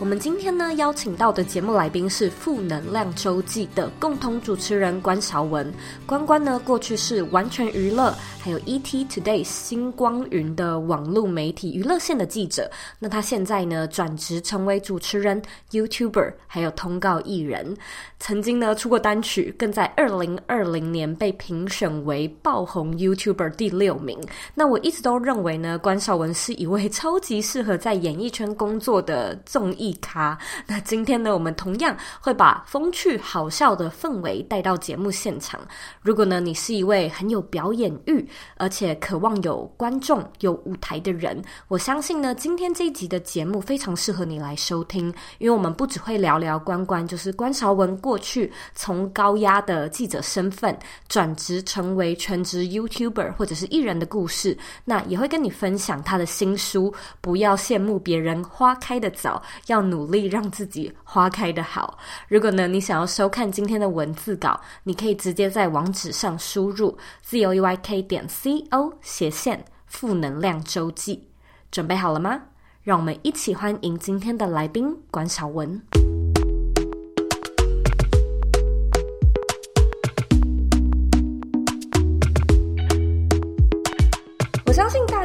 我们今天呢，邀请到的节目来宾是《负能量周记》的共同主持人关韶文。关关呢，过去是完全娱乐还有 ET Today 星光云的网络媒体娱乐线的记者。那他现在呢，转职成为主持人、YouTuber，还有通告艺人。曾经呢，出过单曲，更在二零二零年被评选为爆红 YouTuber 第六名。那我一直都认为呢，关韶文是一位 超级适合在演艺圈工作的综艺咖。那今天呢，我们同样会把风趣好笑的氛围带到节目现场。如果呢，你是一位很有表演欲，而且渴望有观众、有舞台的人，我相信呢，今天这一集的节目非常适合你来收听。因为我们不只会聊聊关关，就是关韶文过去从高压的记者身份转职成为全职 YouTuber 或者是艺人的故事，那也会跟你分享他的新书《不要羡慕别人花开的早，要》。努力让自己花开的好。如果呢，你想要收看今天的文字稿，你可以直接在网址上输入 zoyk 点 co 斜线负能量周记。准备好了吗？让我们一起欢迎今天的来宾关晓文。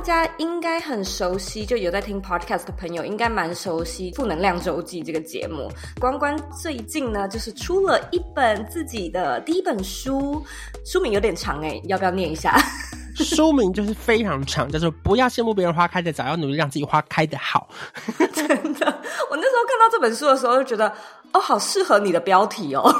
家应该很熟悉，就有在听 podcast 的朋友应该蛮熟悉《负能量周记》这个节目。关关最近呢，就是出了一本自己的第一本书，书名有点长哎，要不要念一下？书名就是非常长，叫做“不要羡慕别人花开的早，要努力让自己花开的好”。真的，我那时候看到这本书的时候，就觉得哦，好适合你的标题哦。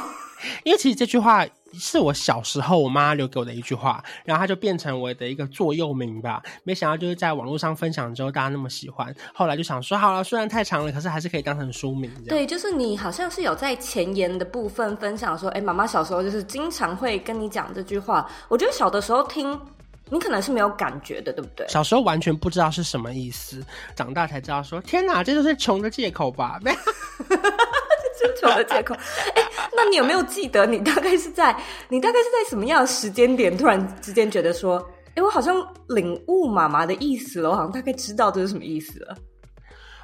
因为其实这句话是我小时候我妈留给我的一句话，然后它就变成我的一个座右铭吧。没想到就是在网络上分享之后，大家那么喜欢，后来就想说好了，虽然太长了，可是还是可以当成书名。对，就是你好像是有在前言的部分分享说，哎，妈妈小时候就是经常会跟你讲这句话。我觉得小的时候听，你可能是没有感觉的，对不对？小时候完全不知道是什么意思，长大才知道说，天哪，这就是穷的借口吧？穷的借口，哎、那你有没有记得你大概是在你大概是在什么样的时间点，突然之间觉得说，哎、我好像领悟妈妈的意思了，我好像大概知道这是什么意思了。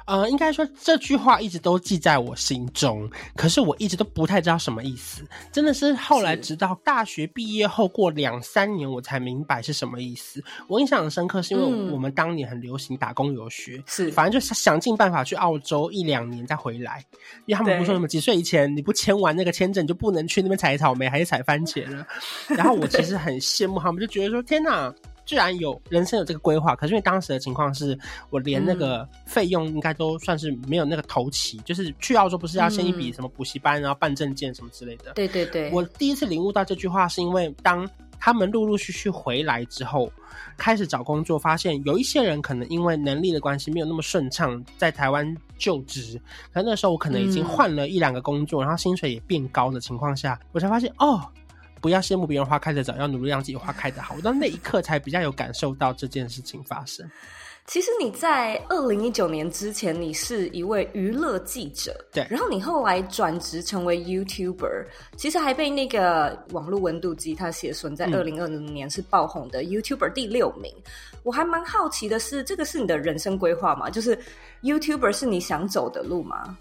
呃，应该说这句话一直都记在我心中，可是我一直都不太知道什么意思。真的是后来直到大学毕业后过两三年，我才明白是什么意思。我印象很深刻，是因为我们当年很流行打工游学，是、嗯、反正就想尽办法去澳洲一两年再回来，因为他们不说什么几岁以前你不签完那个签证你就不能去那边采草莓还是采番茄了。然后我其实很羡慕他们，就觉得说天哪！居然有人生有这个规划，可是因为当时的情况是我连那个费用应该都算是没有那个头期，嗯、就是去澳洲不是要先一笔什么补习班，然后办证件什么之类的。对对对。我第一次领悟到这句话，是因为当他们陆陆续续回来之后，开始找工作，发现有一些人可能因为能力的关系没有那么顺畅，在台湾就职。可那时候我可能已经换了一两个工作，嗯、然后薪水也变高的情况下，我才发现哦。不要羡慕别人花开的早，要努力让自己花开的好。我到那一刻才比较有感受到这件事情发生。其实你在二零一九年之前，你是一位娱乐记者，对。然后你后来转职成为 YouTuber，其实还被那个网络温度计它写说在二零二零年是爆红的 YouTuber 第六名。嗯。我还蛮好奇的是，这个是你的人生规划吗？就是 YouTuber 是你想走的路吗？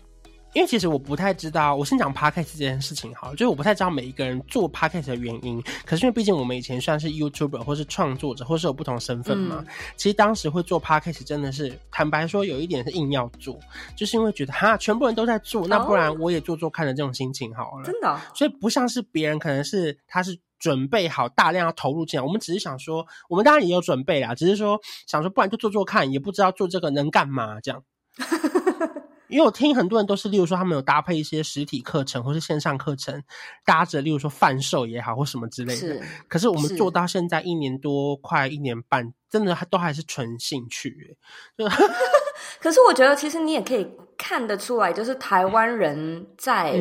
因为其实我不太知道，我先讲 podcast 这件事情好了，就是我不太知道每一个人做 podcast 的原因。可是因为毕竟我们以前算是 YouTuber 或是创作者，或是有不同身份嘛。嗯、其实当时会做 podcast 真的是坦白说，有一点是硬要做，就是因为觉得哈，全部人都在做，那不然我也做做看的这种心情好了。真的、哦，所以不像是别人，可能是他是准备好大量要投入进来，我们只是想说，我们当然也有准备啦，只是说想说，不然就做做看，也不知道做这个能干嘛这样。因为我听很多人都是，例如说他们有搭配一些实体课程或是线上课程，搭着例如说贩售也好或什么之类的。是。可是我们做到现在一年多，快一年半，真的都还是纯兴趣。就，可是我觉得其实你也可以看得出来，就是台湾人在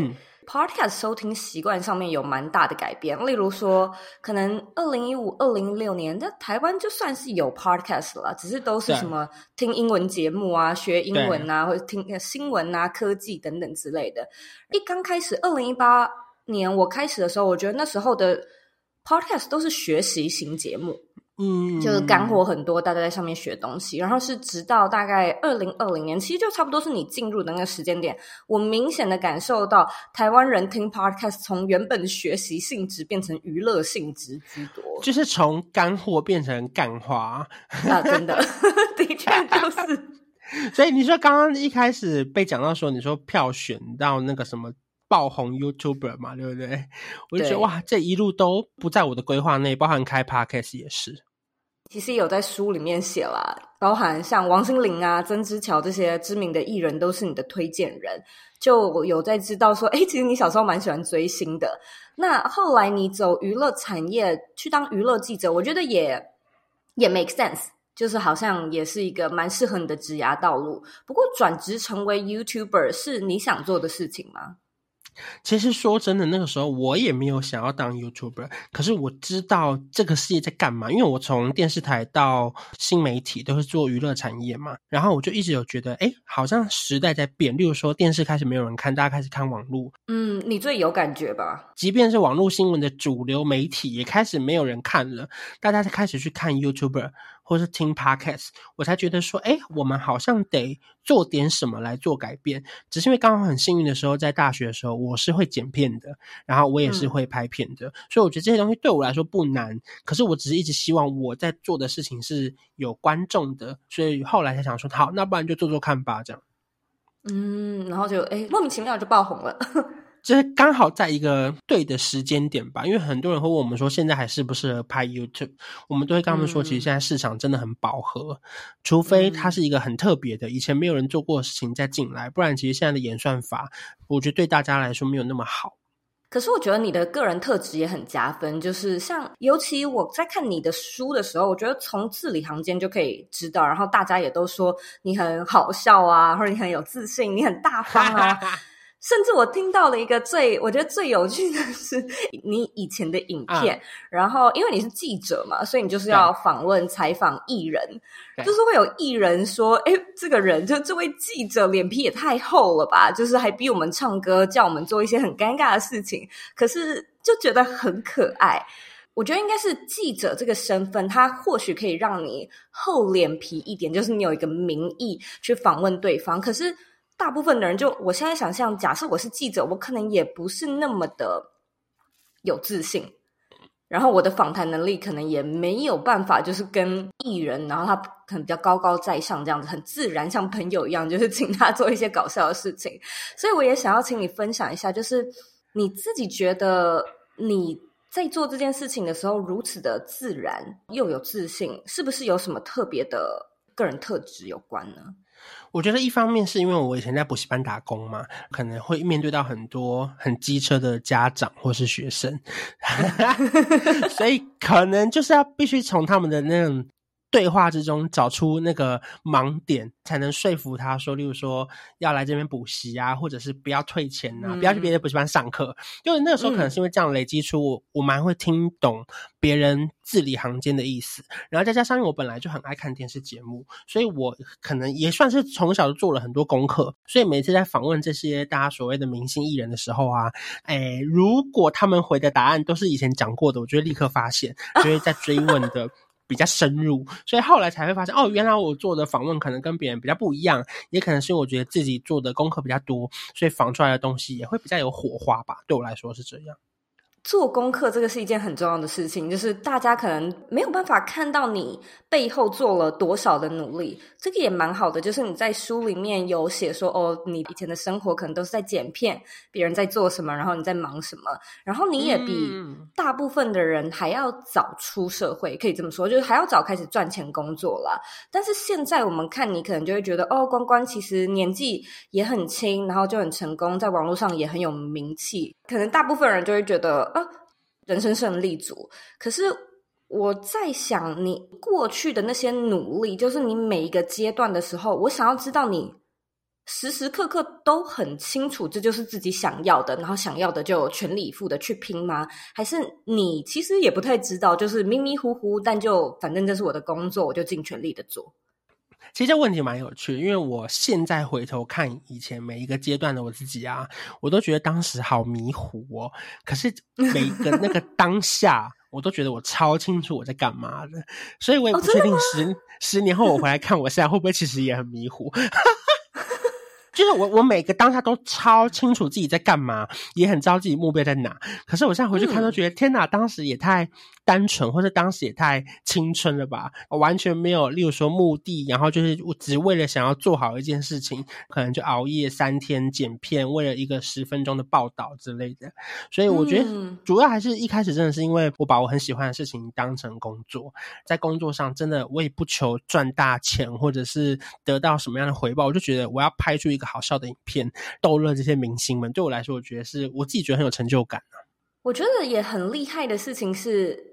Podcast 收听习惯上面有蛮大的改变。例如说，可能二零一五、二零一六年在台湾就算是有 Podcast 了，只是都是什么听英文节目啊、学英文啊，或者听新闻啊、科技等等之类的。一刚开始，二零一八年我开始的时候，我觉得那时候的 Podcast 都是学习型节目。嗯，就是干货很多，大家在上面学东西。然后是直到大概二零二零年，其实就差不多是你进入的那个时间点，我明显的感受到台湾人听 podcast 从原本学习性质变成娱乐性质居多，就是从干货变成干花啊！真的，的确就是。所以你说刚刚一开始被讲到说，你说票选到那个什么爆红 YouTuber 嘛，对不对？我就觉得哇，这一路都不在我的规划内，包含开 podcast 也是。其实有在书里面写啦，包含像王心凌啊、曾之乔这些知名的艺人都是你的推荐人，就有在知道说，哎，其实你小时候蛮喜欢追星的。那后来你走娱乐产业去当娱乐记者，我觉得也也 make sense，就是好像也是一个蛮适合你的职涯道路。不过转职成为 YouTuber 是你想做的事情吗？其实说真的，那个时候我也没有想要当 YouTuber，可是我知道这个世界在干嘛，因为我从电视台到新媒体都是做娱乐产业嘛，然后我就一直有觉得，哎，好像时代在变。例如说，电视开始没有人看，大家开始看网络。嗯，你最有感觉吧？即便是网络新闻的主流媒体，也开始没有人看了，大家才开始去看 YouTuber。或是听 Podcast，我才觉得说，哎，我们好像得做点什么来做改变。只是因为刚好很幸运的时候，在大学的时候，我是会剪片的，然后我也是会拍片的，嗯、所以我觉得这些东西对我来说不难。可是我只是一直希望我在做的事情是有观众的，所以后来才想说，好，那不然就做做看吧，这样。嗯，然后就哎，莫名其妙就爆红了。就是刚好在一个对的时间点吧，因为很多人会问我们说，现在还适不适合拍 YouTube？我们都会跟他们说，其实现在市场真的很饱和，嗯、除非它是一个很特别的，以前没有人做过的事情再进来，不然其实现在的演算法，我觉得对大家来说没有那么好。可是我觉得你的个人特质也很加分，就是像尤其我在看你的书的时候，我觉得从字里行间就可以知道，然后大家也都说你很好笑啊，或者你很有自信，你很大方啊。甚至我听到了一个最我觉得最有趣的是 你以前的影片，嗯、然后因为你是记者嘛，所以你就是要访问采访艺人，就是会有艺人说：“哎，这个人就这位记者脸皮也太厚了吧？就是还逼我们唱歌，叫我们做一些很尴尬的事情，可是就觉得很可爱。”我觉得应该是记者这个身份，他或许可以让你厚脸皮一点，就是你有一个名义去访问对方，可是。大部分的人就，我现在想象，假设我是记者，我可能也不是那么的有自信，然后我的访谈能力可能也没有办法，就是跟艺人，然后他可能比较高高在上这样子，很自然，像朋友一样，就是请他做一些搞笑的事情。所以我也想要请你分享一下，就是你自己觉得你在做这件事情的时候如此的自然又有自信，是不是有什么特别的个人特质有关呢？我觉得一方面是因为我以前在补习班打工嘛，可能会面对到很多很机车的家长或是学生，所以可能就是要必须从他们的那种。对话之中找出那个盲点，才能说服他说，例如说要来这边补习啊，或者是不要退钱呐、啊，嗯、不要去别的补习班上课。因为那个时候可能是因为这样累积出我，嗯、我蛮会听懂别人字里行间的意思。然后再加上因为我本来就很爱看电视节目，所以我可能也算是从小就做了很多功课。所以每次在访问这些大家所谓的明星艺人的时候啊，哎，如果他们回的答案都是以前讲过的，我就会立刻发现，就会在追问的。比较深入，所以后来才会发现哦，原来我做的访问可能跟别人比较不一样，也可能是因为我觉得自己做的功课比较多，所以访出来的东西也会比较有火花吧。对我来说是这样。做功课这个是一件很重要的事情，就是大家可能没有办法看到你背后做了多少的努力，这个也蛮好的。就是你在书里面有写说，哦，你以前的生活可能都是在剪片，别人在做什么，然后你在忙什么，然后你也比大部分的人还要早出社会，可以这么说，就是还要早开始赚钱工作啦。但是现在我们看你，可能就会觉得，哦，关关其实年纪也很轻，然后就很成功，在网络上也很有名气，可能大部分人就会觉得。啊，人生胜利组。可是我在想，你过去的那些努力，就是你每一个阶段的时候，我想要知道你时时刻刻都很清楚这就是自己想要的，然后想要的就全力以赴的去拼吗？还是你其实也不太知道，就是迷迷糊糊，但就反正这是我的工作，我就尽全力的做。其实这问题蛮有趣的，因为我现在回头看以前每一个阶段的我自己啊，我都觉得当时好迷糊哦。可是每一个那个 当下，我都觉得我超清楚我在干嘛的，所以我也不确定十、哦、十年后我回来看我现在会不会其实也很迷糊。就是我，我每个当下都超清楚自己在干嘛，也很知道自己目标在哪。可是我现在回去看，都觉得、嗯、天哪，当时也太单纯，或者当时也太青春了吧？我完全没有，例如说目的，然后就是我只为了想要做好一件事情，可能就熬夜三天剪片，为了一个十分钟的报道之类的。所以我觉得主要还是一开始真的是因为我把我很喜欢的事情当成工作，在工作上真的我也不求赚大钱，或者是得到什么样的回报，我就觉得我要拍出一个。一个好笑的影片逗乐这些明星们，对我来说，我觉得是我自己觉得很有成就感啊。我觉得也很厉害的事情是，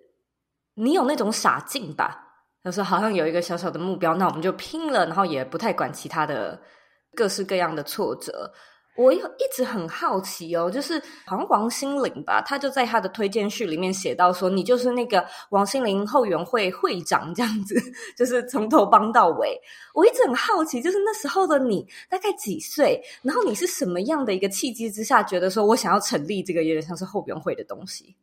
你有那种傻劲吧？就是好像有一个小小的目标，那我们就拼了，然后也不太管其他的各式各样的挫折。我有一直很好奇哦，就是好像王心凌吧，他就在他的推荐序里面写到说，你就是那个王心凌后援会会长这样子，就是从头帮到尾。我一直很好奇，就是那时候的你大概几岁？然后你是什么样的一个契机之下，觉得说我想要成立这个有点像是后援会的东西？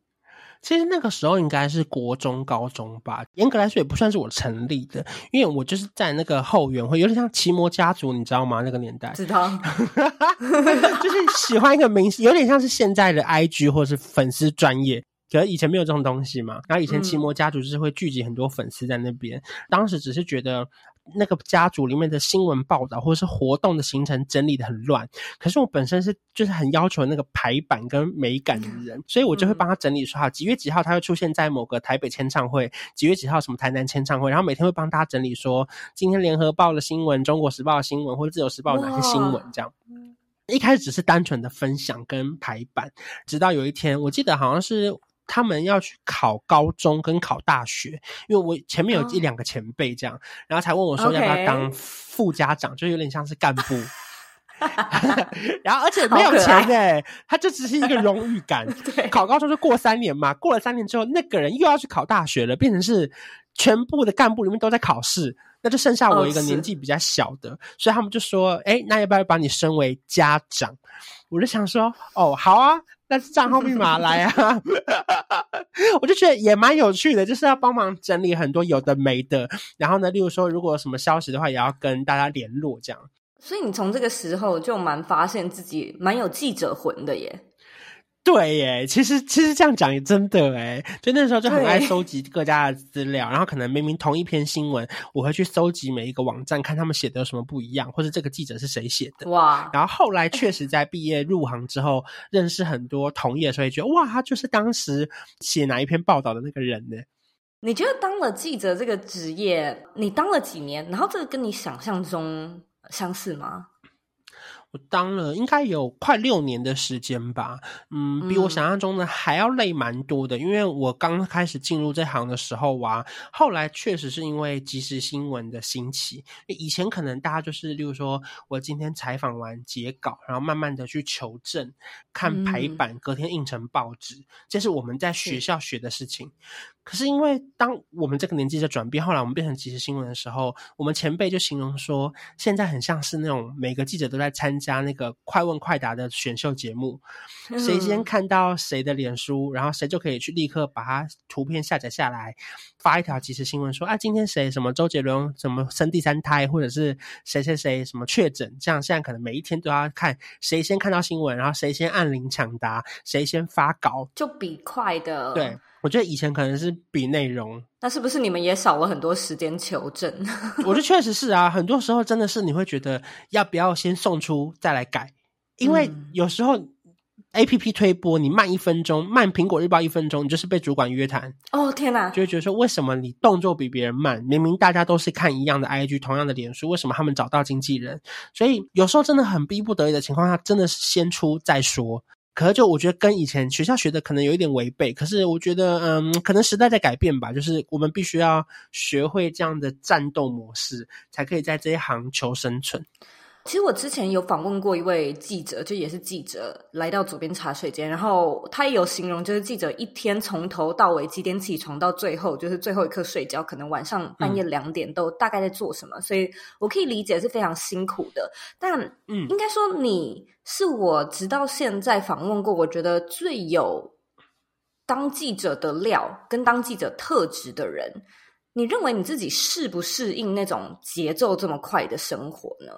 其实那个时候应该是国中、高中吧，严格来说也不算是我成立的，因为我就是在那个后援会，有点像奇摩家族，你知道吗？那个年代，知道，就是喜欢一个明星，有点像是现在的 IG 或是粉丝专业。可是以前没有这种东西嘛，然后以前奇摩家族就是会聚集很多粉丝在那边，嗯、当时只是觉得那个家族里面的新闻报道或者是活动的行程整理的很乱，可是我本身是就是很要求那个排版跟美感的人，所以我就会帮他整理说好几月几号他会出现在某个台北签唱会，几月几号什么台南签唱会，然后每天会帮大家整理说今天联合报的新闻、中国时报的新闻或者自由时报有哪些新闻这样。一开始只是单纯的分享跟排版，直到有一天我记得好像是。他们要去考高中跟考大学，因为我前面有一两个前辈这样，oh. 然后才问我说要不要当副家长.就有点像是干部。然后而且没有钱哎，他就只是一个荣誉感。对，考高中就过三年嘛，过了三年之后，那个人又要去考大学了，变成是全部的干部里面都在考试，那就剩下我一个年纪比较小的，oh, 所以他们就说：“哎，那要不要把你升为家长？”我就想说：“哦，好啊。”那是账号密码来啊！我就觉得也蛮有趣的，就是要帮忙整理很多有的没的。然后呢，例如说，如果有什么消息的话，也要跟大家联络这样。所以你从这个时候就蛮发现自己蛮有记者魂的耶。对耶，其实其实这样讲也真的诶，就那时候就很爱收集各家的资料，然后可能明明同一篇新闻，我会去搜集每一个网站，看他们写的有什么不一样，或者这个记者是谁写的。哇！然后后来确实在毕业入行之后，认识很多同业，所以觉得哇，他就是当时写哪一篇报道的那个人呢？你觉得当了记者这个职业，你当了几年？然后这个跟你想象中相似吗？我当了应该有快六年的时间吧，嗯，比我想象中的还要累蛮多的。因为我刚开始进入这行的时候啊，后来确实是因为即时新闻的兴起。以前可能大家就是，例如说我今天采访完截稿，然后慢慢的去求证、看排版，隔天印成报纸，这是我们在学校学的事情。可是因为当我们这个年纪在转变，后来我们变成即时新闻的时候，我们前辈就形容说，现在很像是那种每个记者都在参加那个快问快答的选秀节目，谁先看到谁的脸书，然后谁就可以去立刻把它图片下载下来，发一条即时新闻说啊，今天谁什么周杰伦什么生第三胎，或者是谁谁谁什么确诊，这样现在可能每一天都要看谁先看到新闻，然后谁先按铃抢答，谁先发稿，就比快的对。我觉得以前可能是比内容，那是不是你们也少了很多时间求证？我觉得确实是啊，很多时候真的是你会觉得要不要先送出再来改，因为有时候 APP 推播你慢一分钟，慢苹果日报一分钟，你就是被主管约谈。哦天哪，就会觉得说为什么你动作比别人慢？明明大家都是看一样的 IG，同样的脸书，为什么他们找到经纪人？所以有时候真的很逼不得已的情况下，真的是先出再说。可是，就我觉得跟以前学校学的可能有一点违背。可是，我觉得，嗯，可能时代在改变吧。就是我们必须要学会这样的战斗模式，才可以在这一行求生存。其实我之前有访问过一位记者，就也是记者，来到左边茶水间，然后他也有形容，就是记者一天从头到尾几点起床，到最后就是最后一刻睡觉，可能晚上半夜两点都大概在做什么，嗯、所以我可以理解是非常辛苦的。但嗯，应该说你是我直到现在访问过，我觉得最有当记者的料跟当记者特质的人。你认为你自己适不适应那种节奏这么快的生活呢？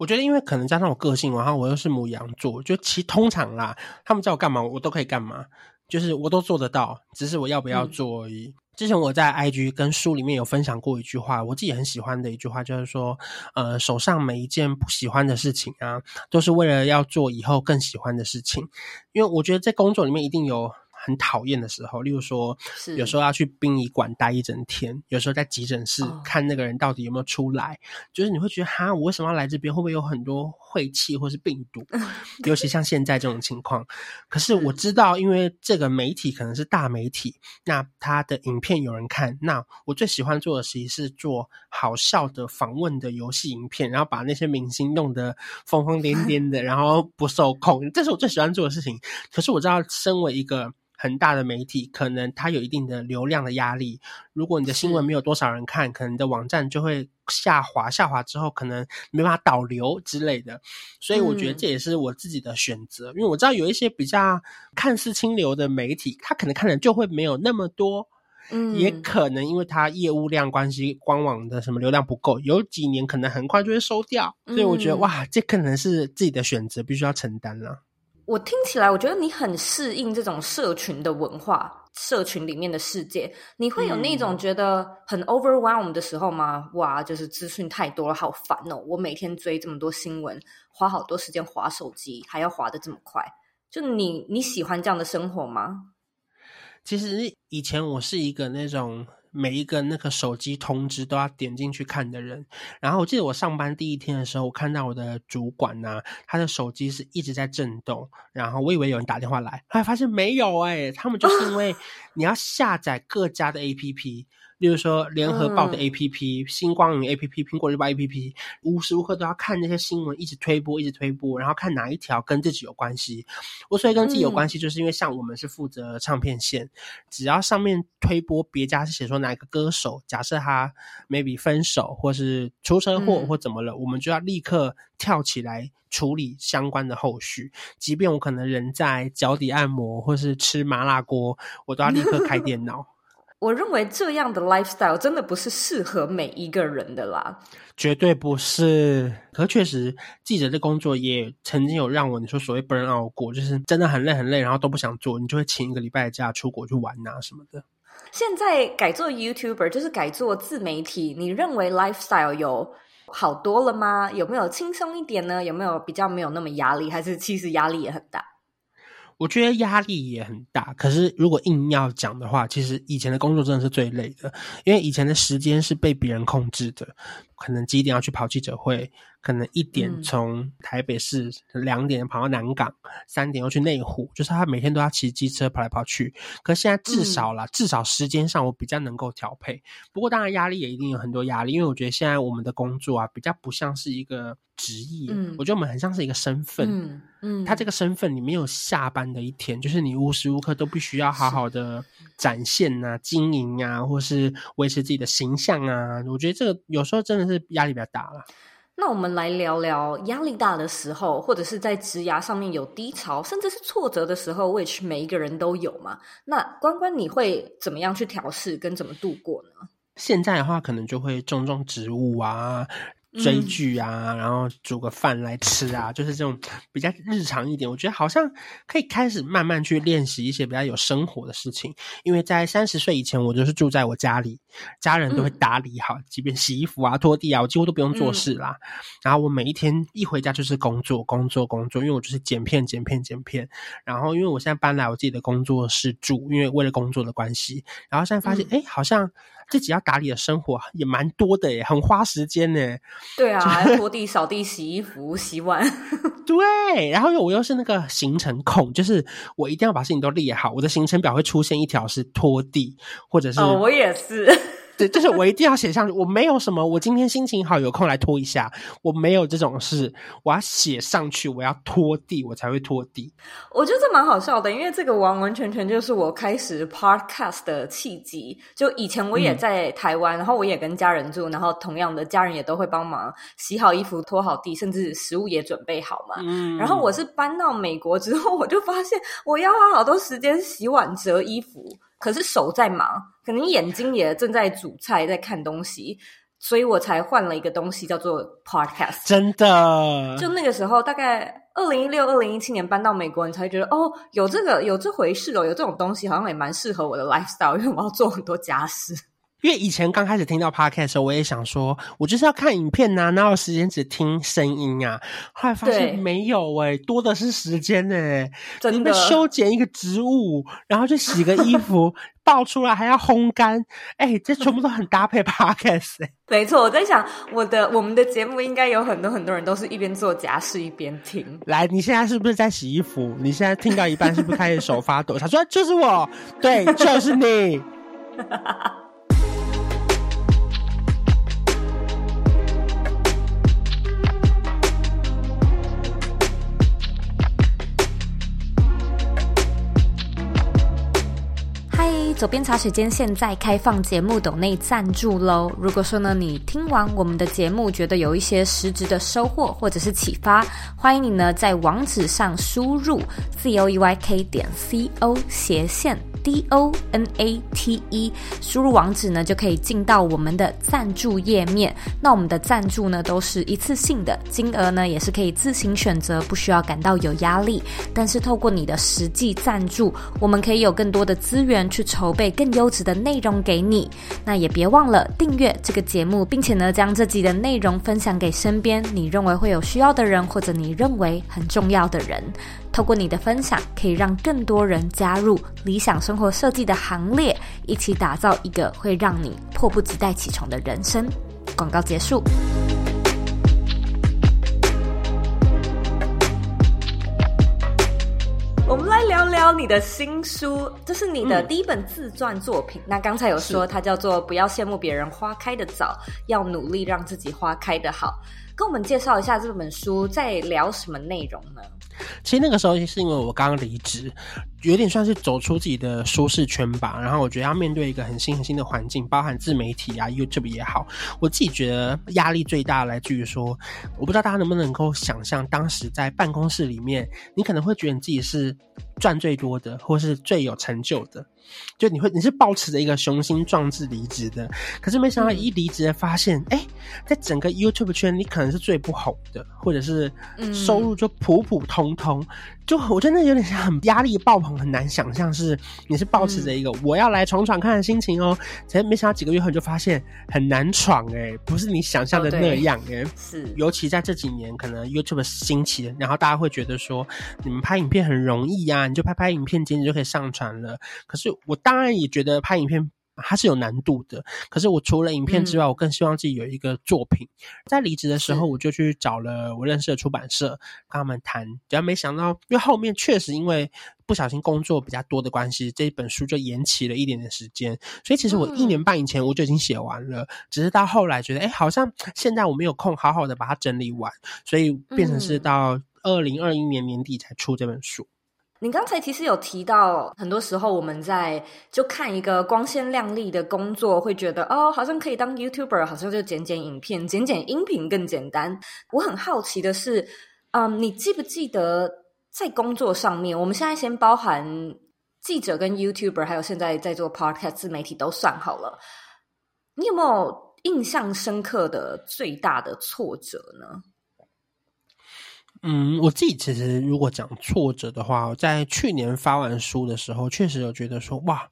我觉得，因为可能加上我个性，然后我又是母羊座，就其通常啦，他们叫我干嘛，我都可以干嘛，就是我都做得到，只是我要不要做而已。嗯、之前我在 IG 跟书里面有分享过一句话，我自己很喜欢的一句话，就是说，呃，手上每一件不喜欢的事情啊，都是为了要做以后更喜欢的事情，因为我觉得在工作里面一定有。很讨厌的时候，例如说，有时候要去殡仪馆待一整天，有时候在急诊室看那个人到底有没有出来，哦、就是你会觉得哈，我为什么要来这边？会不会有很多晦气或是病毒？尤其像现在这种情况。可是我知道，因为这个媒体可能是大媒体，那他的影片有人看。那我最喜欢做的其实是做好笑的访问的游戏影片，然后把那些明星弄得疯疯癫癫的，然后不受控，这是我最喜欢做的事情。可是我知道，身为一个很大的媒体，可能它有一定的流量的压力。如果你的新闻没有多少人看，可能你的网站就会下滑，下滑之后可能没办法导流之类的。所以我觉得这也是我自己的选择，嗯、因为我知道有一些比较看似清流的媒体，它可能看的就会没有那么多。嗯，也可能因为它业务量关系，官网的什么流量不够，有几年可能很快就会收掉。所以我觉得、嗯、哇，这可能是自己的选择，必须要承担了。我听起来，我觉得你很适应这种社群的文化，社群里面的世界。你会有那种觉得很 overwhelmed 的时候吗？哇，就是资讯太多了，好烦哦！我每天追这么多新闻，花好多时间划手机，还要划得这么快。就你你喜欢这样的生活吗？其实以前我是一个那种。每一个那个手机通知都要点进去看的人，然后我记得我上班第一天的时候，我看到我的主管呐、啊，他的手机是一直在震动，然后我以为有人打电话来，后来发现没有诶、欸、他们就是因为 你要下载各家的 APP。例如说，联合报的 APP、嗯、新光云 APP、苹果日报 APP，无时无刻都要看那些新闻，一直推播，一直推播，然后看哪一条跟自己有关系。我所以跟自己有关系，就是因为像我们是负责唱片线，嗯、只要上面推播别家是写说哪一个歌手，假设他 maybe 分手或是出车祸或怎么了，嗯、我们就要立刻跳起来处理相关的后续。即便我可能人在脚底按摩或是吃麻辣锅，我都要立刻开电脑。我认为这样的 lifestyle 真的不是适合每一个人的啦，绝对不是。可确实，记者的工作也曾经有让我你说所谓 burn out 过，就是真的很累很累，然后都不想做，你就会请一个礼拜的假出国去玩啊什么的。现在改做 YouTuber 就是改做自媒体，你认为 lifestyle 有好多了吗？有没有轻松一点呢？有没有比较没有那么压力？还是其实压力也很大？我觉得压力也很大，可是如果硬要讲的话，其实以前的工作真的是最累的，因为以前的时间是被别人控制的，可能几点要去跑记者会。可能一点从台北市，两点跑到南港，三点又去内湖，就是他每天都要骑机车跑来跑去。可是现在至少啦，至少时间上我比较能够调配。不过当然压力也一定有很多压力，因为我觉得现在我们的工作啊，比较不像是一个职业，嗯，我觉得我们很像是一个身份，嗯嗯，他这个身份你没有下班的一天，就是你无时无刻都必须要好好的展现啊、经营啊，或是维持自己的形象啊。我觉得这个有时候真的是压力比较大了。那我们来聊聊压力大的时候，或者是在职涯上面有低潮，甚至是挫折的时候，which 每一个人都有嘛。那关关你会怎么样去调试，跟怎么度过呢？现在的话，可能就会种种植物啊。追剧啊，然后煮个饭来吃啊，就是这种比较日常一点。我觉得好像可以开始慢慢去练习一些比较有生活的事情。因为在三十岁以前，我就是住在我家里，家人都会打理好，即便洗衣服啊、拖地啊，我几乎都不用做事啦。然后我每一天一回家就是工作、工作、工作，因为我就是剪片、剪片、剪片。然后因为我现在搬来我自己的工作室住，因为为了工作的关系。然后现在发现，哎，好像。自己要打理的生活也蛮多的耶，很花时间呢。对啊，拖地、扫地、洗衣服、洗碗。对，然后我又是那个行程控，就是我一定要把事情都列好。我的行程表会出现一条是拖地，或者是……哦，我也是。对，就是我一定要写上去。我没有什么，我今天心情好，有空来拖一下，我没有这种事。我要写上去，我要拖地，我才会拖地。我觉得这蛮好笑的，因为这个完完全全就是我开始 podcast 的契机。就以前我也在台湾，嗯、然后我也跟家人住，然后同样的家人也都会帮忙洗好衣服、拖好地，甚至食物也准备好嘛。嗯。然后我是搬到美国之后，我就发现我要花好多时间洗碗、折衣服。可是手在忙，可能眼睛也正在煮菜，在看东西，所以我才换了一个东西，叫做 podcast。真的，就那个时候，大概二零一六、二零一七年搬到美国，你才会觉得哦，有这个，有这回事哦，有这种东西，好像也蛮适合我的 lifestyle，因为我要做很多家事。因为以前刚开始听到 podcast 的时候，我也想说，我就是要看影片呐、啊，哪有时间只听声音啊？后来发现没有诶、欸、多的是时间呢、欸、真的，你们修剪一个植物，然后去洗个衣服，爆出来还要烘干，哎、欸，这全部都很搭配 podcast、欸。没错，我在想，我的我们的节目应该有很多很多人都是一边做家事一边听。来，你现在是不是在洗衣服？你现在听到一半是不是开始手发抖？他说就是我，对，就是你。左边茶水间现在开放节目抖内赞助喽！如果说呢，你听完我们的节目觉得有一些实质的收获或者是启发，欢迎你呢在网址上输入 c o e y k 点 c o 斜线。D O N A T E，输入网址呢，就可以进到我们的赞助页面。那我们的赞助呢，都是一次性的，金额呢也是可以自行选择，不需要感到有压力。但是透过你的实际赞助，我们可以有更多的资源去筹备更优质的内容给你。那也别忘了订阅这个节目，并且呢，将这集的内容分享给身边你认为会有需要的人，或者你认为很重要的人。透过你的分享，可以让更多人加入理想生活设计的行列，一起打造一个会让你迫不及待起床的人生。广告结束。我们来聊聊你的新书，这是你的第一本自传作品。嗯、那刚才有说它叫做“不要羡慕别人花开的早，要努力让自己花开的好”。跟我们介绍一下这本书在聊什么内容呢？其实那个时候是因为我刚刚离职，有点算是走出自己的舒适圈吧。然后我觉得要面对一个很新很新的环境，包含自媒体啊、YouTube 也好，我自己觉得压力最大来自于说，我不知道大家能不能够想象，当时在办公室里面，你可能会觉得你自己是赚最多的，或是最有成就的。就你会，你是抱持着一个雄心壮志离职的，可是没想到一离职发现，哎、嗯，在整个 YouTube 圈，你可能是最不红的，或者是收入就普普通通。嗯就我真的有点像很压力爆棚，很难想象是你是抱持着一个我要来闯闯看的心情哦，其实没想到几个月后你就发现很难闯诶，不是你想象的那样诶。是，尤其在这几年可能 YouTube 兴起，然后大家会觉得说你们拍影片很容易呀，你就拍拍影片，剪辑就可以上传了。可是我当然也觉得拍影片。它是有难度的，可是我除了影片之外，嗯、我更希望自己有一个作品。在离职的时候，我就去找了我认识的出版社，跟他们谈。只要没想到，因为后面确实因为不小心工作比较多的关系，这本书就延期了一点点时间。所以其实我一年半以前我就已经写完了，嗯、只是到后来觉得，哎，好像现在我没有空好好的把它整理完，所以变成是到二零二一年年底才出这本书。你刚才其实有提到，很多时候我们在就看一个光鲜亮丽的工作，会觉得哦，好像可以当 YouTuber，好像就剪剪影片、剪剪音频更简单。我很好奇的是，嗯，你记不记得在工作上面，我们现在先包含记者跟 YouTuber，还有现在在做 Podcast 自媒体都算好了，你有没有印象深刻的最大的挫折呢？嗯，我自己其实如果讲挫折的话，在去年发完书的时候，确实有觉得说，哇，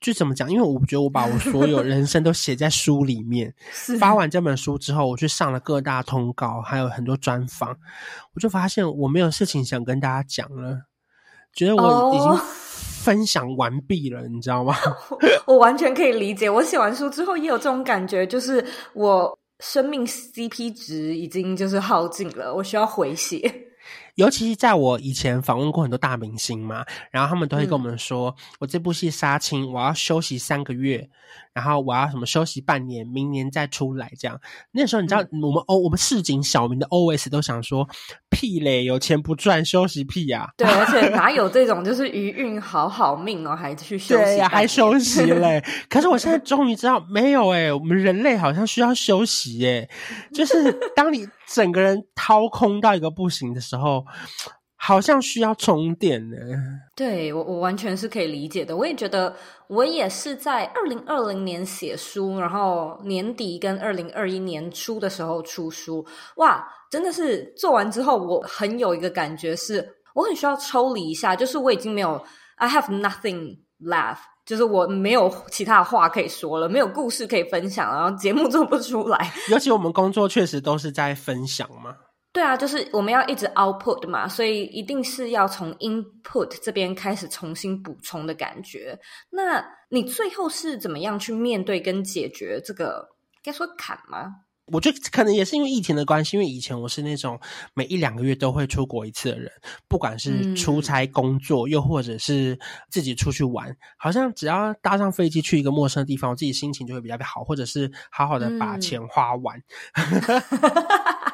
就怎么讲？因为我觉得我把我所有人生都写在书里面。是发完这本书之后，我去上了各大通告，还有很多专访，我就发现我没有事情想跟大家讲了，觉得我已经分享完毕了，你知道吗？我完全可以理解。我写完书之后也有这种感觉，就是我。生命 CP 值已经就是耗尽了，我需要回血。尤其是在我以前访问过很多大明星嘛，然后他们都会跟我们说，嗯、我这部戏杀青，我要休息三个月，然后我要什么休息半年，明年再出来这样。那时候你知道，我们哦，我们市井小民的 OS 都想说，屁嘞，有钱不赚，休息屁呀、啊。对，而且 哪有这种就是余韵好好命哦，还去休息？对呀，还休息嘞。可是我现在终于知道，没有哎，我们人类好像需要休息哎，就是当你整个人掏空到一个不行的时候。好像需要充电呢。对，我我完全是可以理解的。我也觉得，我也是在二零二零年写书，然后年底跟二零二一年初的时候出书。哇，真的是做完之后，我很有一个感觉是，我很需要抽离一下，就是我已经没有，I have nothing left，就是我没有其他的话可以说了，没有故事可以分享，然后节目做不出来。尤其我们工作确实都是在分享嘛。对啊，就是我们要一直 output 嘛，所以一定是要从 input 这边开始重新补充的感觉。那你最后是怎么样去面对跟解决这个该说坎吗？我觉得可能也是因为疫情的关系，因为以前我是那种每一两个月都会出国一次的人，不管是出差工作，嗯、又或者是自己出去玩，好像只要搭上飞机去一个陌生的地方，我自己心情就会比较好，或者是好好的把钱花完。嗯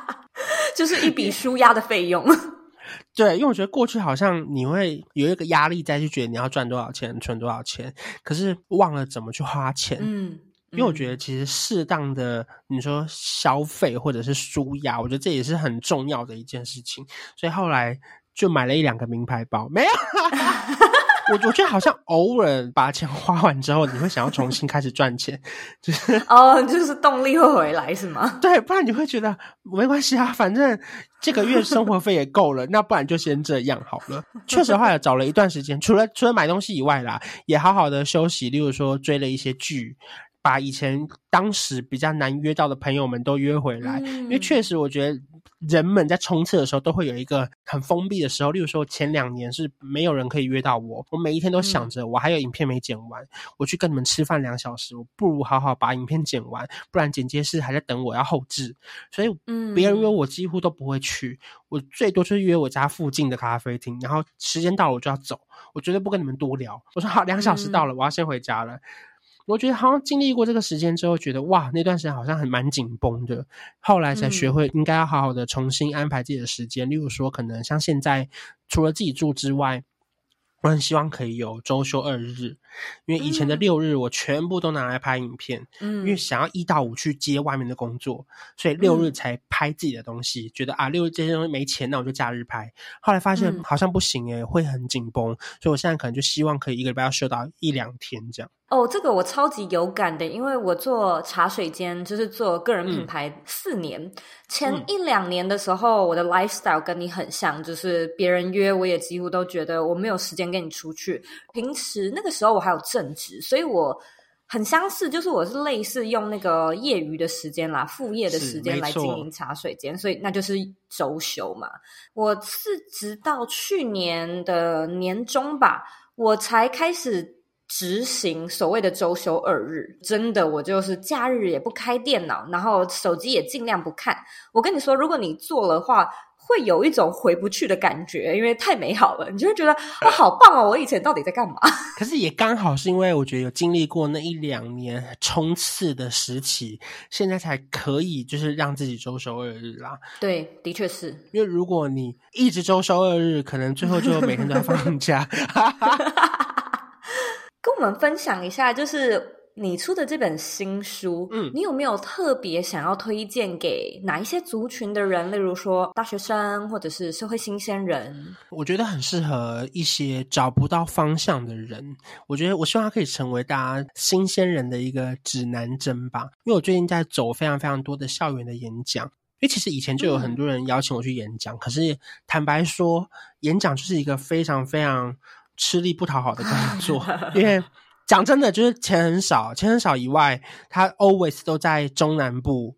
就是一笔舒压的费用，对，因为我觉得过去好像你会有一个压力再去觉得你要赚多少钱，存多少钱，可是忘了怎么去花钱。嗯，因为我觉得其实适当的你说消费或者是舒压，我觉得这也是很重要的一件事情。所以后来就买了一两个名牌包，没有。我我觉得好像偶尔把钱花完之后，你会想要重新开始赚钱，就是哦，就是动力会回来是吗？对，不然你会觉得没关系啊，反正这个月生活费也够了，那不然就先这样好了。确实，后来找了一段时间，除了除了买东西以外啦，也好好的休息，例如说追了一些剧，把以前当时比较难约到的朋友们都约回来，嗯、因为确实我觉得。人们在冲刺的时候都会有一个很封闭的时候，例如说前两年是没有人可以约到我，我每一天都想着我还有影片没剪完，我去跟你们吃饭两小时，我不如好好把影片剪完，不然剪接师还在等我要后置，所以别人约我几乎都不会去，我最多就是约我家附近的咖啡厅，然后时间到了我就要走，我绝对不跟你们多聊，我说好，两小时到了，我要先回家了。我觉得好像经历过这个时间之后，觉得哇，那段时间好像还蛮紧绷的。后来才学会应该要好好的重新安排自己的时间。嗯、例如说，可能像现在，除了自己住之外，我很希望可以有周休二日，因为以前的六日我全部都拿来拍影片，嗯，因为想要一到五去接外面的工作，所以六日才拍自己的东西。嗯、觉得啊，六日这些东西没钱，那我就假日拍。后来发现好像不行诶、欸，会很紧绷，所以我现在可能就希望可以一个礼拜要休到一两天这样。哦，这个我超级有感的，因为我做茶水间，就是做个人品牌四年。嗯、前一两年的时候，嗯、我的 lifestyle 跟你很像，就是别人约我也几乎都觉得我没有时间跟你出去。平时那个时候我还有正职，所以我很相似，就是我是类似用那个业余的时间啦，副业的时间来经营茶水间，所以那就是周休嘛。我是直到去年的年中吧，我才开始。执行所谓的周休二日，真的，我就是假日也不开电脑，然后手机也尽量不看。我跟你说，如果你做的话，会有一种回不去的感觉，因为太美好了，你就会觉得哇，好棒哦！我以前到底在干嘛？可是也刚好是因为我觉得有经历过那一两年冲刺的时期，现在才可以就是让自己周休二日啦。对，的确是。因为如果你一直周休二日，可能最后就每天都要放假。跟我们分享一下，就是你出的这本新书，嗯，你有没有特别想要推荐给哪一些族群的人？例如说大学生，或者是社会新鲜人？我觉得很适合一些找不到方向的人。我觉得我希望它可以成为大家新鲜人的一个指南针吧。因为我最近在走非常非常多的校园的演讲，因为其实以前就有很多人邀请我去演讲，嗯、可是坦白说，演讲就是一个非常非常。吃力不讨好的工作，因为讲真的，就是钱很少，钱很少以外，他 always 都在中南部，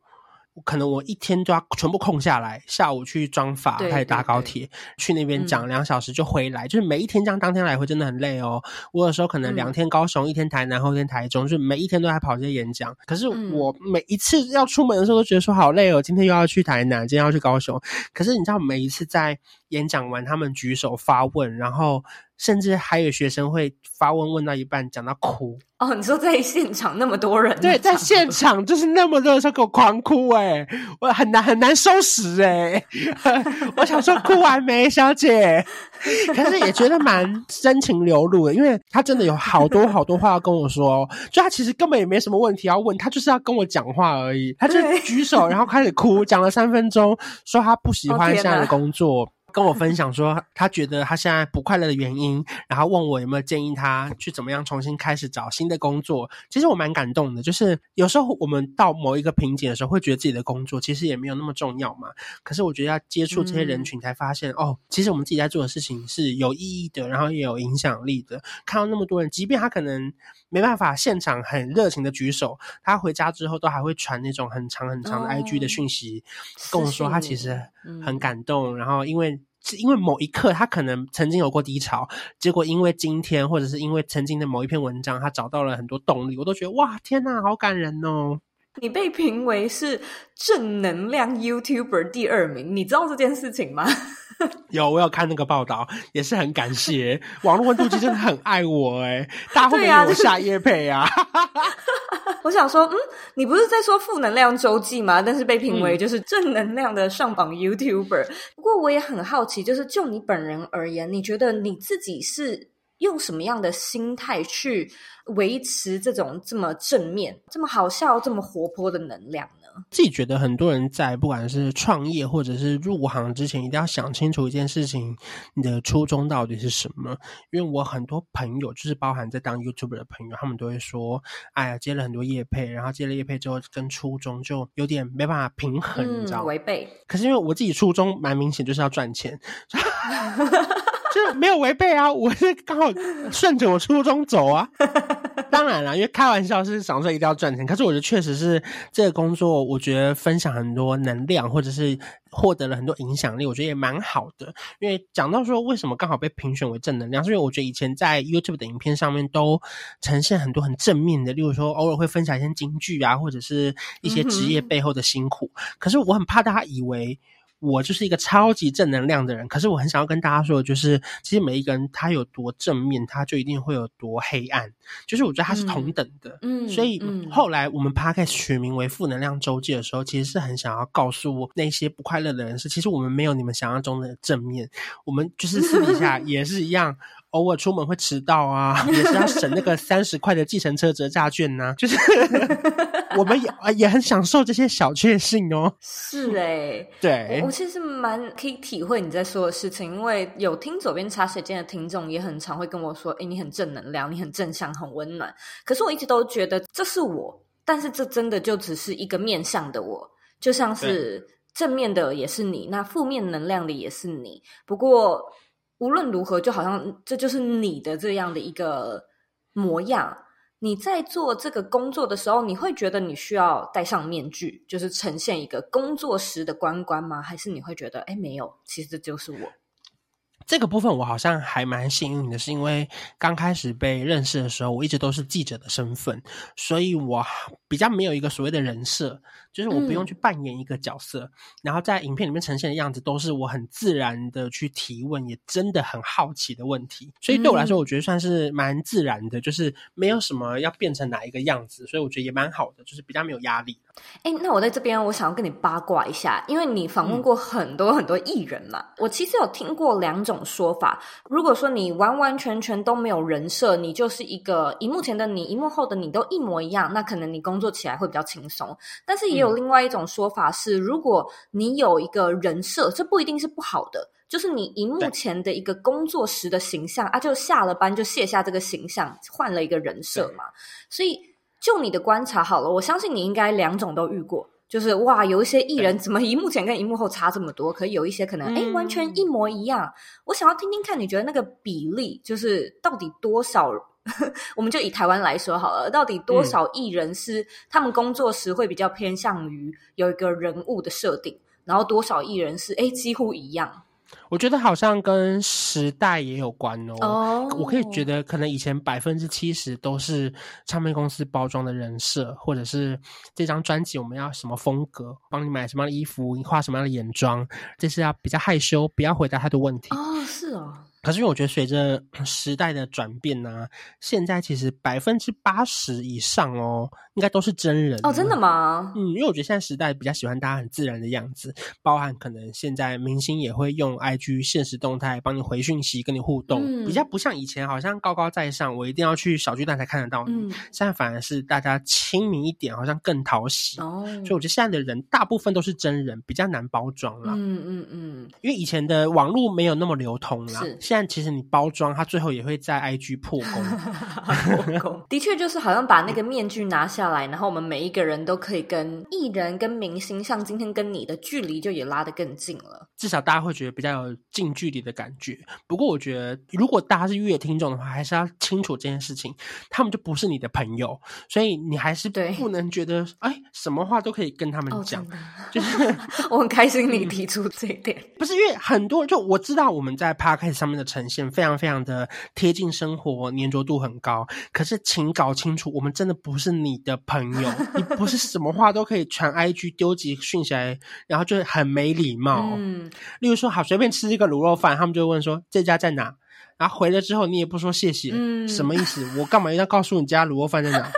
可能我一天都要全部空下来，下午去装法，开始搭高铁去那边讲两小时就回来，嗯，就是每一天这样当天来回真的很累哦。我有时候可能两天高雄，嗯，一天台南，后天台中，就是每一天都在跑这些演讲。可是我每一次要出门的时候都觉得说好累哦，今天又要去台南，今天要去高雄。可是你知道，每一次在演讲完，他们举手发问，然后。甚至还有学生会发问，问到一半讲到哭哦。你说在现场那么多人，对，在现场就是那么多人说给我狂哭哎，我很难很难收拾哎。我想说哭完没，小姐？可是也觉得蛮真情流露的，因为他真的有好多好多话要跟我说，就他其实根本也没什么问题要问，他就是要跟我讲话而已。他就举手，然后开始哭，讲了三分钟，说他不喜欢现在的工作。哦跟我分享说，他觉得他现在不快乐的原因，然后问我有没有建议他去怎么样重新开始找新的工作。其实我蛮感动的，就是有时候我们到某一个瓶颈的时候，会觉得自己的工作其实也没有那么重要嘛。可是我觉得要接触这些人群，才发现、嗯、哦，其实我们自己在做的事情是有意义的，然后也有影响力的。看到那么多人，即便他可能没办法现场很热情的举手，他回家之后都还会传那种很长很长的 IG 的讯息，哦、跟我说他其实很感动，嗯、然后因为。是因为某一刻他可能曾经有过低潮，结果因为今天或者是因为曾经的某一篇文章，他找到了很多动力，我都觉得哇，天哪，好感人哦！你被评为是正能量 YouTuber 第二名，你知道这件事情吗？有，我有看那个报道，也是很感谢网络温度计真的很爱我哎，大家会给我下夜配啊。我想说，嗯，你不是在说负能量周记吗？但是被评为就是正能量的上榜 YouTuber。嗯。不过我也很好奇，就是就你本人而言，你觉得你自己是用什么样的心态去维持这种这么正面、这么好笑、这么活泼的能量？自己觉得很多人在不管是创业或者是入行之前，一定要想清楚一件事情：你的初衷到底是什么？因为我很多朋友，就是包含在当 YouTuber 的朋友，他们都会说：“哎呀，接了很多业配，然后接了业配之后，跟初衷就有点没办法平衡，嗯、你知道吗？”违背。可是因为我自己初衷蛮明显，就是要赚钱。就没有违背啊，我是刚好顺着我初衷走啊。当然了，因为开玩笑是想说一定要赚钱，可是我觉得确实是这个工作，我觉得分享很多能量，或者是获得了很多影响力，我觉得也蛮好的。因为讲到说为什么刚好被评选为正能量，是因为我觉得以前在 YouTube 的影片上面都呈现很多很正面的，例如说偶尔会分享一些金句啊，或者是一些职业背后的辛苦。嗯、可是我很怕大家以为。我就是一个超级正能量的人，可是我很想要跟大家说的，就是其实每一个人他有多正面，他就一定会有多黑暗。就是我觉得他是同等的，嗯，所以后来我们 Podcast 取名为负能量周记的时候，其实是很想要告诉那些不快乐的人是，其实我们没有你们想象中的正面，我们就是私底下也是一样。偶尔出门会迟到啊，也是要省那个三十块的计程车折价券呐、啊。就是 我们也也很享受这些小确幸哦。是诶、欸、对我，我其实蛮可以体会你在说的事情，因为有听左边茶水间的听众也很常会跟我说：“诶你很正能量，你很正向，很温暖。”可是我一直都觉得这是我，但是这真的就只是一个面向的我，就像是正面的也是你，那负面能量的也是你。不过。无论如何，就好像这就是你的这样的一个模样。你在做这个工作的时候，你会觉得你需要戴上面具，就是呈现一个工作时的关关吗？还是你会觉得，哎，没有，其实这就是我。这个部分我好像还蛮幸运的，是因为刚开始被认识的时候，我一直都是记者的身份，所以我比较没有一个所谓的人设。就是我不用去扮演一个角色，嗯，然后在影片里面呈现的样子都是我很自然的去提问，也真的很好奇的问题，所以对我来说，我觉得算是蛮自然的，就是没有什么要变成哪一个样子，所以我觉得也蛮好的，就是比较没有压力。哎，那我在这边，我想要跟你八卦一下，因为你访问过很多很多艺人嘛，嗯，我其实有听过两种说法。如果说你完完全全都没有人设，你就是一个荧幕前的你，荧幕后的你都一模一样，那可能你工作起来会比较轻松，但是也有另外一种说法是，如果你有一个人设，这不一定是不好的，就是你荧幕前的一个工作时的形象啊，就下了班就卸下这个形象，换了一个人设嘛。所以就你的观察好了，我相信你应该两种都遇过，就是哇，有一些艺人怎么荧幕前跟荧幕后差这么多，可以有一些可能诶完全一模一样。我想要听听看，你觉得那个比例就是到底多少 我们就以台湾来说好了，到底多少艺人是他们工作时会比较偏向于有一个人物的设定，然后多少艺人是哎几乎一样？我觉得好像跟时代也有关哦。Oh. 我可以觉得，可能以前百分之七十都是唱片公司包装的人设，或者是这张专辑我们要什么风格，帮你买什么样的衣服，你画什么样的眼妆，这是要比较害羞，不要回答太多问题。哦，oh, 是哦。可是因为我觉得随着时代的转变呢、啊，现在其实百分之八十以上哦，应该都是真人哦。真的吗？嗯，因为我觉得现在时代比较喜欢大家很自然的样子，包含可能现在明星也会用 IG 现实动态帮你回讯息，跟你互动，嗯、比较不像以前好像高高在上，我一定要去小巨蛋才看得到你。嗯、现在反而是大家亲民一点，好像更讨喜哦。所以我觉得现在的人大部分都是真人，比较难包装了。嗯嗯嗯，因为以前的网络没有那么流通啦。是。但其实你包装，它最后也会在 IG 破功。破功，的确就是好像把那个面具拿下来，然后我们每一个人都可以跟艺人、跟明星，像今天跟你的距离就也拉得更近了。至少大家会觉得比较有近距离的感觉。不过我觉得，如果大家是乐听众的话，还是要清楚这件事情，他们就不是你的朋友，所以你还是不能觉得哎，什么话都可以跟他们讲。哦、就是 我很开心你提出这一点，嗯、不是因为很多就我知道我们在 Podcast 上面的。呈现非常非常的贴近生活，粘着度很高。可是，请搞清楚，我们真的不是你的朋友，你不是什么话都可以传 IG 丢几讯息来，然后就很没礼貌。嗯，例如说，好随便吃一个卤肉饭，他们就问说这家在哪，然后回来之后你也不说谢谢，嗯，什么意思？我干嘛要告诉你家卤肉饭在哪？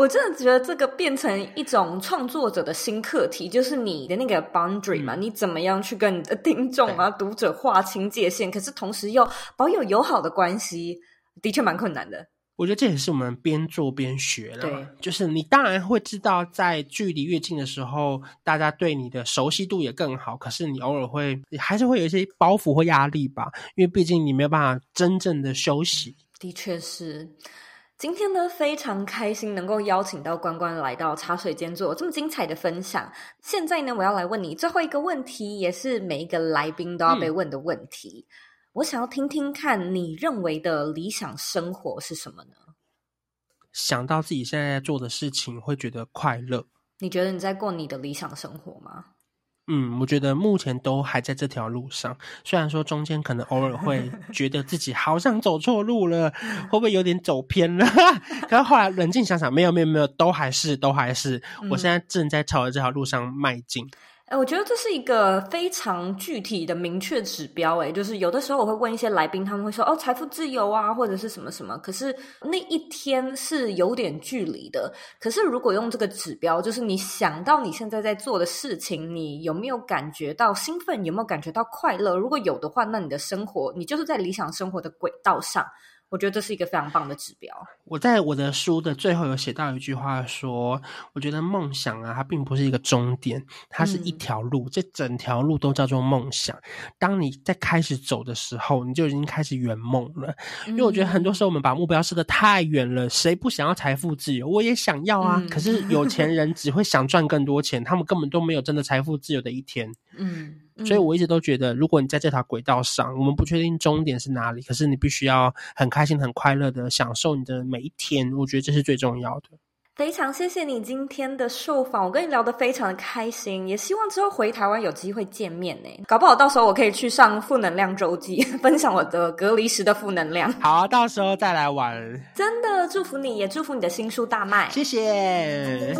我真的觉得这个变成一种创作者的新课题，就是你的那个 boundary 嘛，嗯、你怎么样去跟你的听众啊、对读者划清界限，可是同时又保有友好的关系，的确蛮困难的。我觉得这也是我们边做边学了。对，就是你当然会知道，在距离越近的时候，大家对你的熟悉度也更好。可是你偶尔会还是会有一些包袱或压力吧，因为毕竟你没有办法真正的休息。的确是。今天呢，非常开心能够邀请到关关来到茶水间做这么精彩的分享。现在呢，我要来问你最后一个问题，也是每一个来宾都要被问的问题。嗯、我想要听听看你认为的理想生活是什么呢？想到自己现在在做的事情，会觉得快乐。你觉得你在过你的理想生活吗？嗯，我觉得目前都还在这条路上，虽然说中间可能偶尔会 觉得自己好像走错路了，会不会有点走偏了？可是后来冷静想想，没有没有没有，都还是都还是，我现在正在朝着这条路上迈进。哎，我觉得这是一个非常具体的、明确指标。哎，就是有的时候我会问一些来宾，他们会说：“哦，财富自由啊，或者是什么什么。”可是那一天是有点距离的。可是如果用这个指标，就是你想到你现在在做的事情，你有没有感觉到兴奋？有没有感觉到快乐？如果有的话，那你的生活，你就是在理想生活的轨道上。我觉得这是一个非常棒的指标。我在我的书的最后有写到一句话说：“我觉得梦想啊，它并不是一个终点，它是一条路，嗯、这整条路都叫做梦想。当你在开始走的时候，你就已经开始圆梦了。因为我觉得很多时候我们把目标设得太远了，谁不想要财富自由？我也想要啊。嗯、可是有钱人只会想赚更多钱，他们根本都没有真的财富自由的一天。嗯。”所以我一直都觉得，如果你在这条轨道上，我们不确定终点是哪里，可是你必须要很开心、很快乐的享受你的每一天。我觉得这是最重要的。非常谢谢你今天的受访，我跟你聊得非常的开心，也希望之后回台湾有机会见面呢。搞不好到时候我可以去上负能量周记，分享我的隔离时的负能量。好啊，到时候再来玩。真的祝福你，也祝福你的新书大卖。谢谢。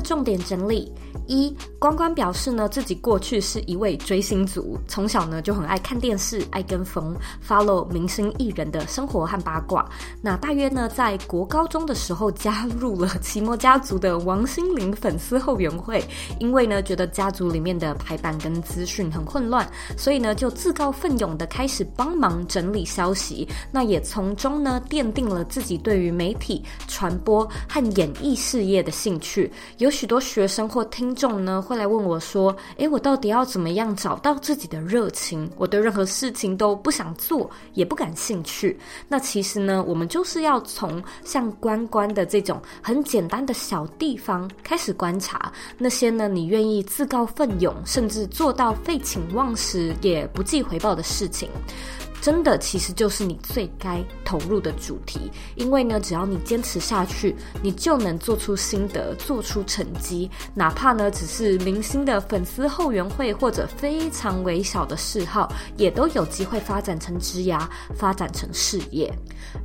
重点整理。一关关表示呢，自己过去是一位追星族，从小呢就很爱看电视，爱跟风，follow 明星艺人的生活和八卦。那大约呢，在国高中的时候加入了奇摩家族的王心凌粉丝后援会，因为呢觉得家族里面的排版跟资讯很混乱，所以呢就自告奋勇的开始帮忙整理消息。那也从中呢奠定了自己对于媒体传播和演艺事业的兴趣。有许多学生或听。众呢会来问我说：“诶，我到底要怎么样找到自己的热情？我对任何事情都不想做，也不感兴趣。”那其实呢，我们就是要从像关关的这种很简单的小地方开始观察，那些呢你愿意自告奋勇，甚至做到废寝忘食也不计回报的事情。真的，其实就是你最该投入的主题，因为呢，只要你坚持下去，你就能做出心得，做出成绩，哪怕呢只是明星的粉丝后援会或者非常微小的嗜好，也都有机会发展成职涯，发展成事业。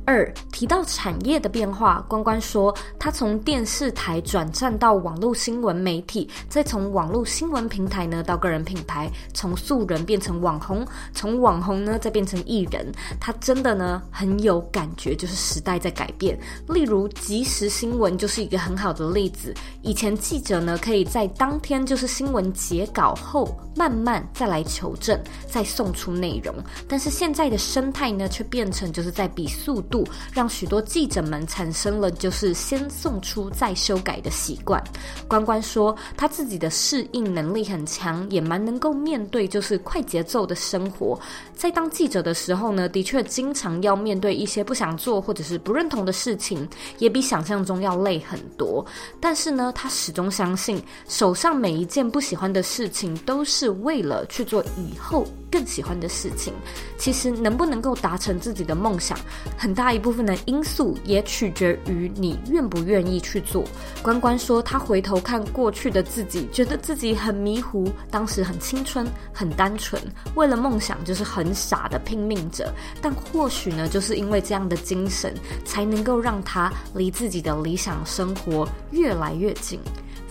二，提到产业的变化，关关说，他从电视台转战到网络新闻媒体，再从网络新闻平台呢到个人品牌，从素人变成网红，从网红呢再变成。艺人，他真的呢很有感觉，就是时代在改变。例如即时新闻就是一个很好的例子。以前记者呢可以在当天就是新闻截稿后，慢慢再来求证，再送出内容。但是现在的生态呢却变成就是在比速度，让许多记者们产生了就是先送出再修改的习惯。关关说他自己的适应能力很强，也蛮能够面对就是快节奏的生活。在当记者的时候呢，的确经常要面对一些不想做或者是不认同的事情，也比想象中要累很多。但是呢，他始终相信，手上每一件不喜欢的事情，都是为了去做以后更喜欢的事情。其实能不能够达成自己的梦想，很大一部分的因素也取决于你愿不愿意去做。关关说，他回头看过去的自己，觉得自己很迷糊，当时很青春，很单纯，为了梦想就是很。傻的拼命者，但或许呢，就是因为这样的精神，才能够让他离自己的理想生活越来越近。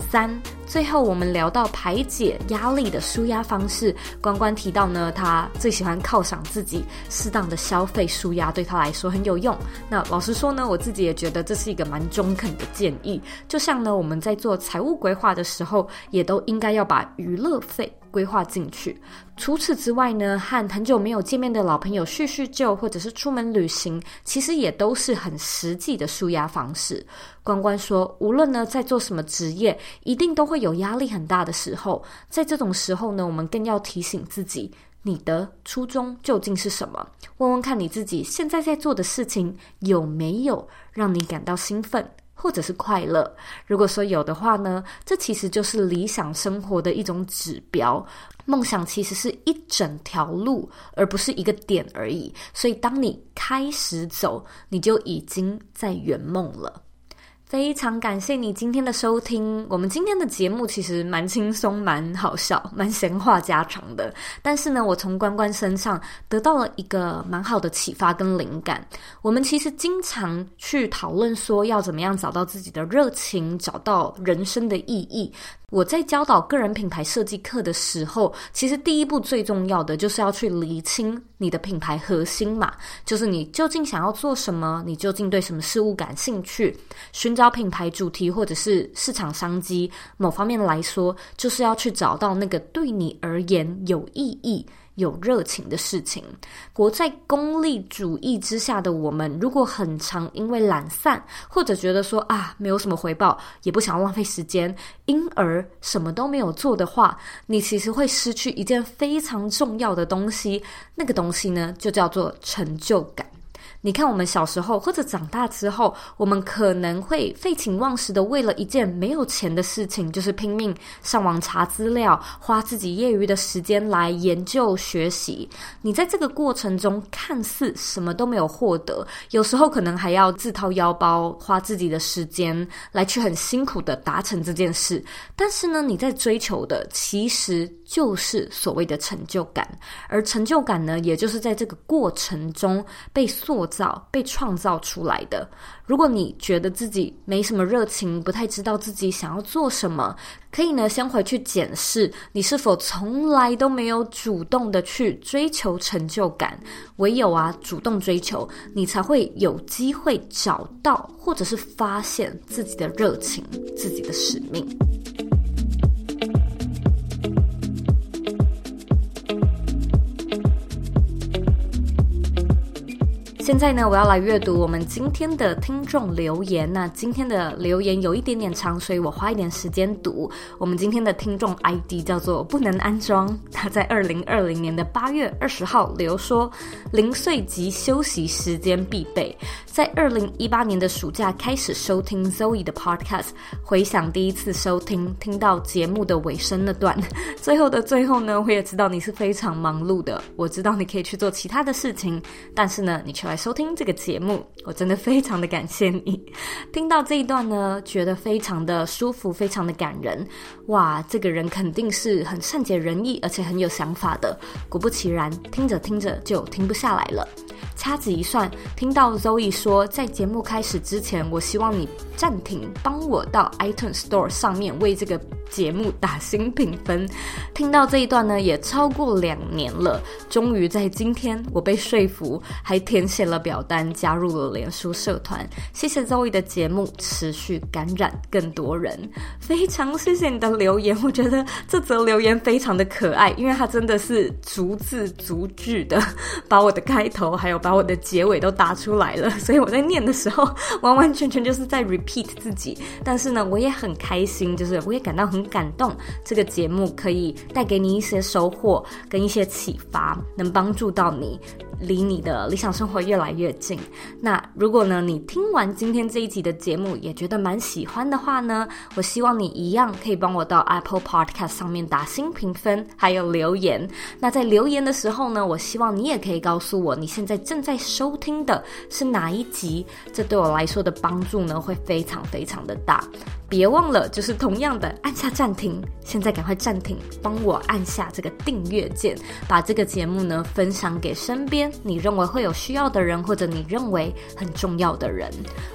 三，最后我们聊到排解压力的舒压方式，关关提到呢，他最喜欢犒赏自己，适当的消费舒压对他来说很有用。那老实说呢，我自己也觉得这是一个蛮中肯的建议。就像呢，我们在做财务规划的时候，也都应该要把娱乐费。规划进去。除此之外呢，和很久没有见面的老朋友叙叙旧，或者是出门旅行，其实也都是很实际的舒压方式。关关说，无论呢在做什么职业，一定都会有压力很大的时候。在这种时候呢，我们更要提醒自己，你的初衷究竟是什么？问问看你自己现在在做的事情有没有让你感到兴奋？或者是快乐，如果说有的话呢，这其实就是理想生活的一种指标。梦想其实是一整条路，而不是一个点而已。所以，当你开始走，你就已经在圆梦了。非常感谢你今天的收听。我们今天的节目其实蛮轻松、蛮好笑、蛮闲话家常的。但是呢，我从关关身上得到了一个蛮好的启发跟灵感。我们其实经常去讨论说，要怎么样找到自己的热情，找到人生的意义。我在教导个人品牌设计课的时候，其实第一步最重要的就是要去厘清你的品牌核心嘛，就是你究竟想要做什么，你究竟对什么事物感兴趣，寻找品牌主题或者是市场商机。某方面来说，就是要去找到那个对你而言有意义。有热情的事情，活在功利主义之下的我们，如果很常因为懒散，或者觉得说啊没有什么回报，也不想浪费时间，因而什么都没有做的话，你其实会失去一件非常重要的东西，那个东西呢，就叫做成就感。你看，我们小时候或者长大之后，我们可能会废寝忘食的为了一件没有钱的事情，就是拼命上网查资料，花自己业余的时间来研究学习。你在这个过程中看似什么都没有获得，有时候可能还要自掏腰包，花自己的时间来去很辛苦的达成这件事。但是呢，你在追求的其实就是所谓的成就感，而成就感呢，也就是在这个过程中被塑造、被创造出来的。如果你觉得自己没什么热情，不太知道自己想要做什么，可以呢，先回去检视你是否从来都没有主动的去追求成就感。唯有啊，主动追求，你才会有机会找到或者是发现自己的热情、自己的使命。现在呢，我要来阅读我们今天的听众留言。那今天的留言有一点点长，所以我花一点时间读。我们今天的听众 ID 叫做不能安装，他在二零二零年的八月二十号留说，零碎及休息时间必备。在二零一八年的暑假开始收听 Zoe 的 Podcast，回想第一次收听，听到节目的尾声那段，最后的最后呢，我也知道你是非常忙碌的。我知道你可以去做其他的事情，但是呢，你却来收听这个节目，我真的非常的感谢你。听到这一段呢，觉得非常的舒服，非常的感人。哇，这个人肯定是很善解人意，而且很有想法的。果不其然，听着听着就停不下来了。掐指一算，听到 Zoe 说，在节目开始之前，我希望你暂停，帮我到 iTunes Store 上面为这个节目打星评分。听到这一段呢，也超过两年了，终于在今天，我被说服，还填写了表单，加入了脸书社团。谢谢 Zoe 的节目，持续感染更多人。非常谢谢你的留言，我觉得这则留言非常的可爱，因为它真的是逐字逐句的把我的开头还有把我的结尾都打出来了，所以我在念的时候完完全全就是在 repeat 自己。但是呢，我也很开心，就是我也感到很感动。这个节目可以带给你一些收获跟一些启发，能帮助到你。离你的理想生活越来越近。那如果呢，你听完今天这一集的节目，也觉得蛮喜欢的话呢，我希望你一样可以帮我到 Apple Podcast 上面打星评分，还有留言。那在留言的时候呢，我希望你也可以告诉我你现在正在收听的是哪一集，这对我来说的帮助呢，会非常非常的大。别忘了，就是同样的按下暂停，现在赶快暂停，帮我按下这个订阅键，把这个节目呢分享给身边你认为会有需要的人，或者你认为很重要的人。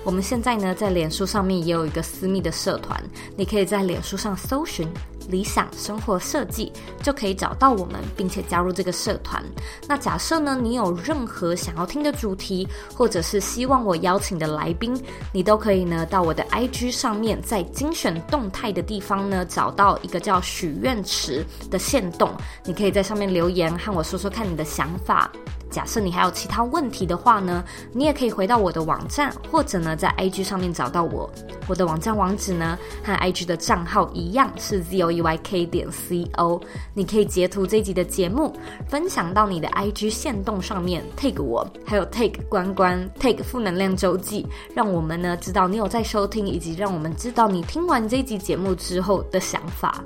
我们现在呢在脸书上面也有一个私密的社团，你可以在脸书上搜寻。理想生活设计就可以找到我们，并且加入这个社团。那假设呢，你有任何想要听的主题，或者是希望我邀请的来宾，你都可以呢到我的 IG 上面，在精选动态的地方呢找到一个叫许愿池的线动，你可以在上面留言和我说说看你的想法。假设你还有其他问题的话呢，你也可以回到我的网站，或者呢在 IG 上面找到我。我的网站网址呢和 IG 的账号一样是 zoeyk 点 co。你可以截图这一集的节目，分享到你的 IG 限动上面，tag 我，还有 tag 关关，tag 负能量周记，让我们呢知道你有在收听，以及让我们知道你听完这一集节目之后的想法。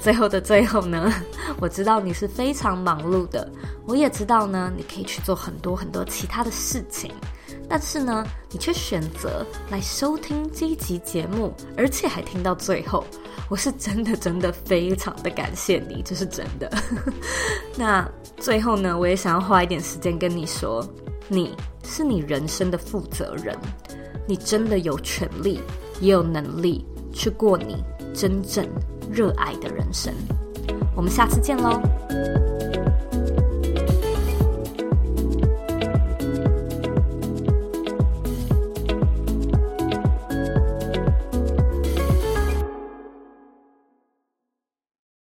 最后的最后呢，我知道你是非常忙碌的，我也知道呢，你可以去做很多很多其他的事情，但是呢，你却选择来收听这一集节目，而且还听到最后，我是真的真的非常的感谢你，这是真的。那最后呢，我也想要花一点时间跟你说，你是你人生的负责人，你真的有权利，也有能力去过你真正热爱的人生，我们下次见喽。